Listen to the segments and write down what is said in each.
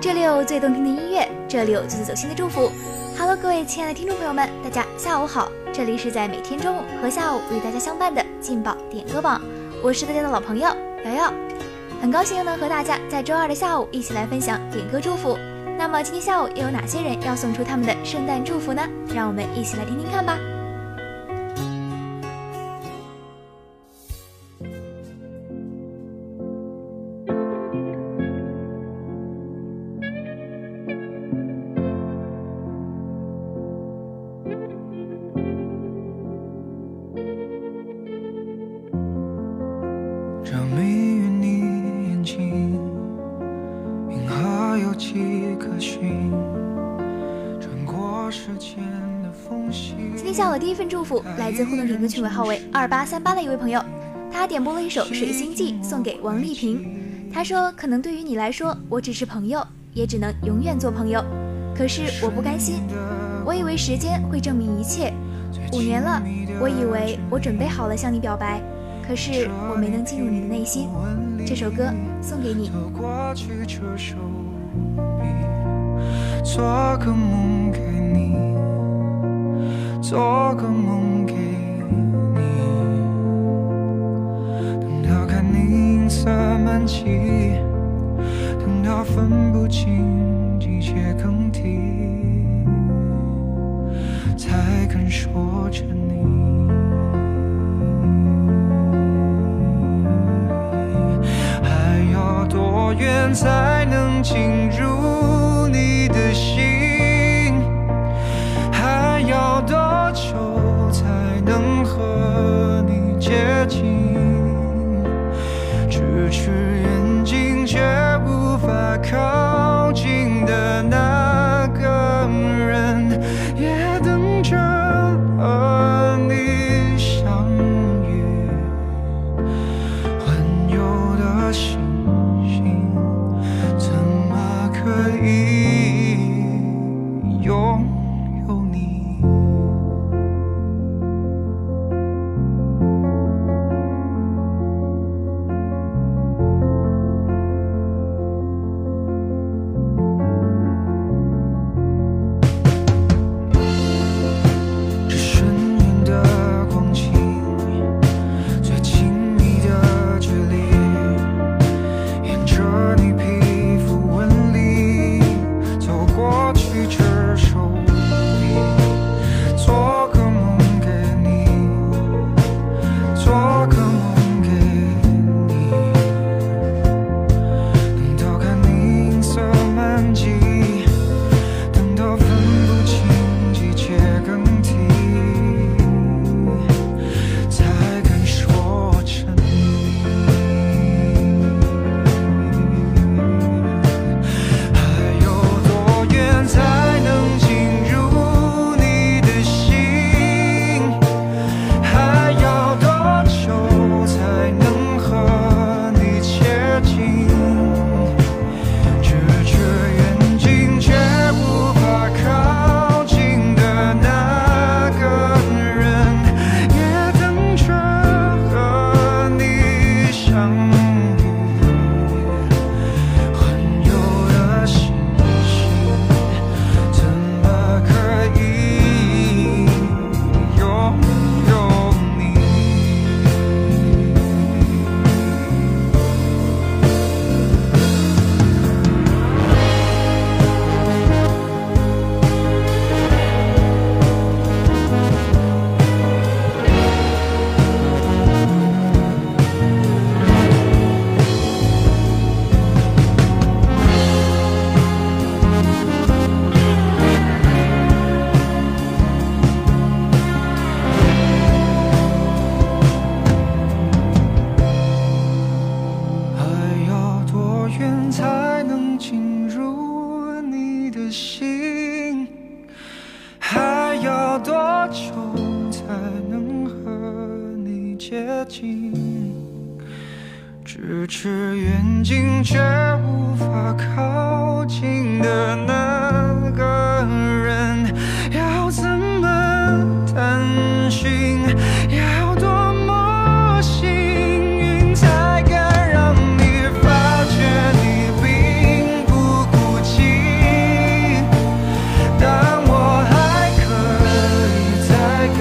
这里有最动听的音乐，这里有最走心的祝福。Hello，各位亲爱的听众朋友们，大家下午好！这里是在每天中午和下午与大家相伴的劲爆点歌榜，我是大家的老朋友瑶瑶，很高兴又能和大家在周二的下午一起来分享点歌祝福。那么今天下午又有哪些人要送出他们的圣诞祝福呢？让我们一起来听听看吧。份祝福来自互动点歌群尾号为二八三八的一位朋友，他点播了一首《水星记》送给王丽萍。他说：“可能对于你来说，我只是朋友，也只能永远做朋友。可是我不甘心，我以为时间会证明一切。五年了，我以为我准备好了向你表白，可是我没能进入你的内心。这首歌送给你。做个梦给你，做个梦给你。等到看你银色满际，等到分不清季节更替，才肯说着你。还要多远才能进入多久才能和接近，咫尺远近却无法靠近的那个人，要怎么探寻？要多么幸运，才敢让你发觉你并不孤寂？但我还可以再跟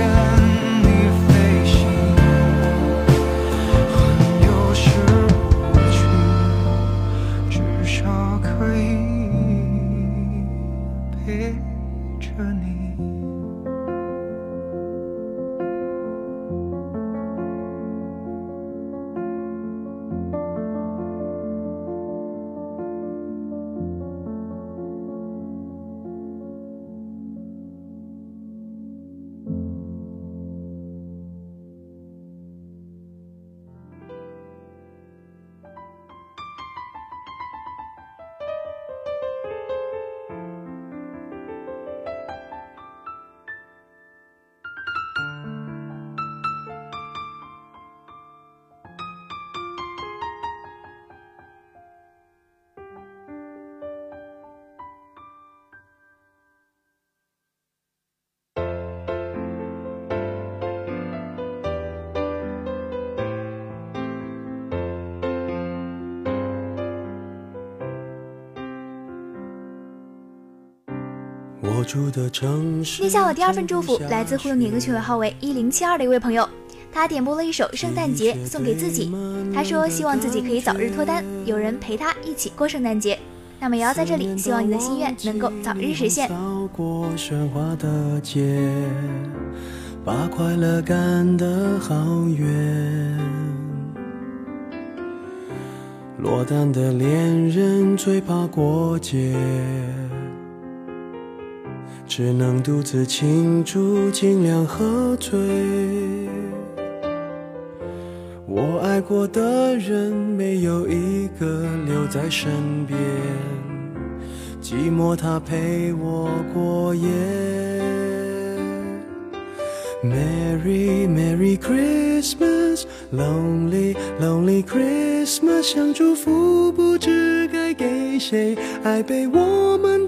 念下我第二份祝福，来自互动点歌群尾号为一零七二的一位朋友，他点播了一首《圣诞节》送给自己。他说希望自己可以早日脱单，有人陪他一起过圣诞节。那么也要在这里，希望你的心愿能够早日实现。把快乐赶得好远。落单的恋人最怕过节，只能独自庆祝，尽量喝醉。我爱过的人，没有一个留在身边，寂寞他陪我过夜。Merry Merry Christmas, Lonely Lonely Christmas，想祝福不知该给谁，爱被我们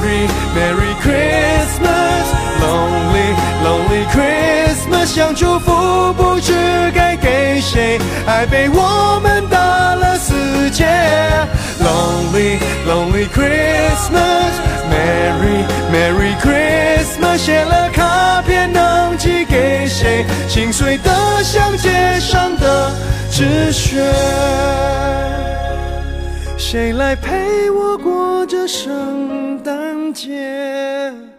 Merry Merry Christmas, Lonely Lonely Christmas，想祝福不知该给谁，爱被我们打了死结。Lonely Lonely Christmas，Merry Merry Christmas，写了卡片能寄给谁？心碎的像街上的纸屑。谁来陪我过这圣诞节？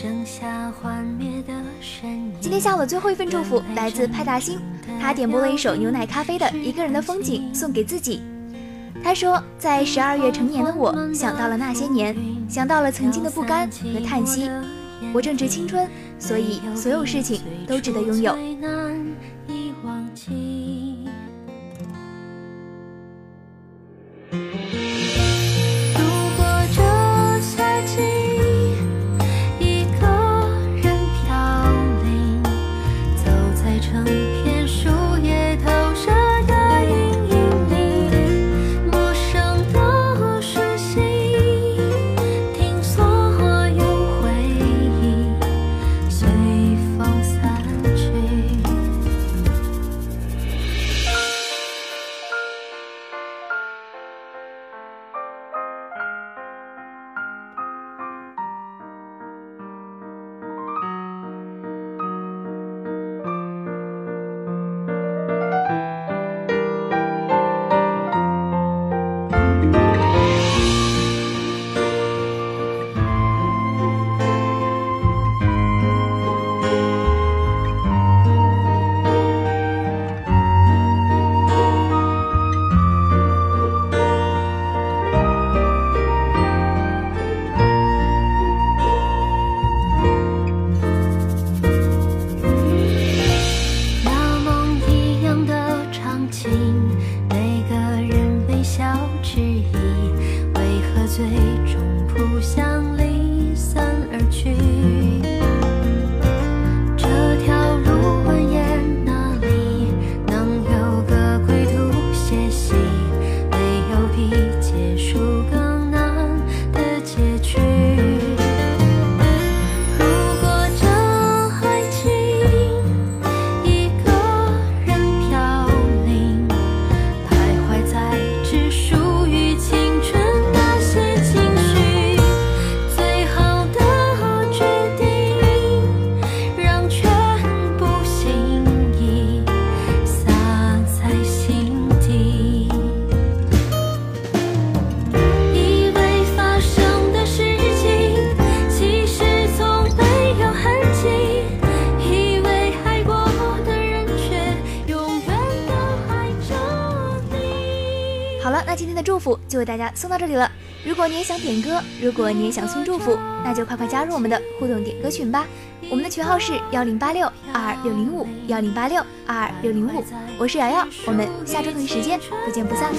今天下午的最后一份祝福来自派大星，他点播了一首牛奶咖啡的《一个人的风景》送给自己。他说，在十二月成年的我，想到了那些年，想到了曾经的不甘和叹息。我正值青春，所以所有事情都值得拥有。为大家送到这里了。如果你也想点歌，如果你也想送祝福，那就快快加入我们的互动点歌群吧。我们的群号是幺零八六二六零五幺零八六二六零五。我是瑶瑶，我们下周同一时间不见不散。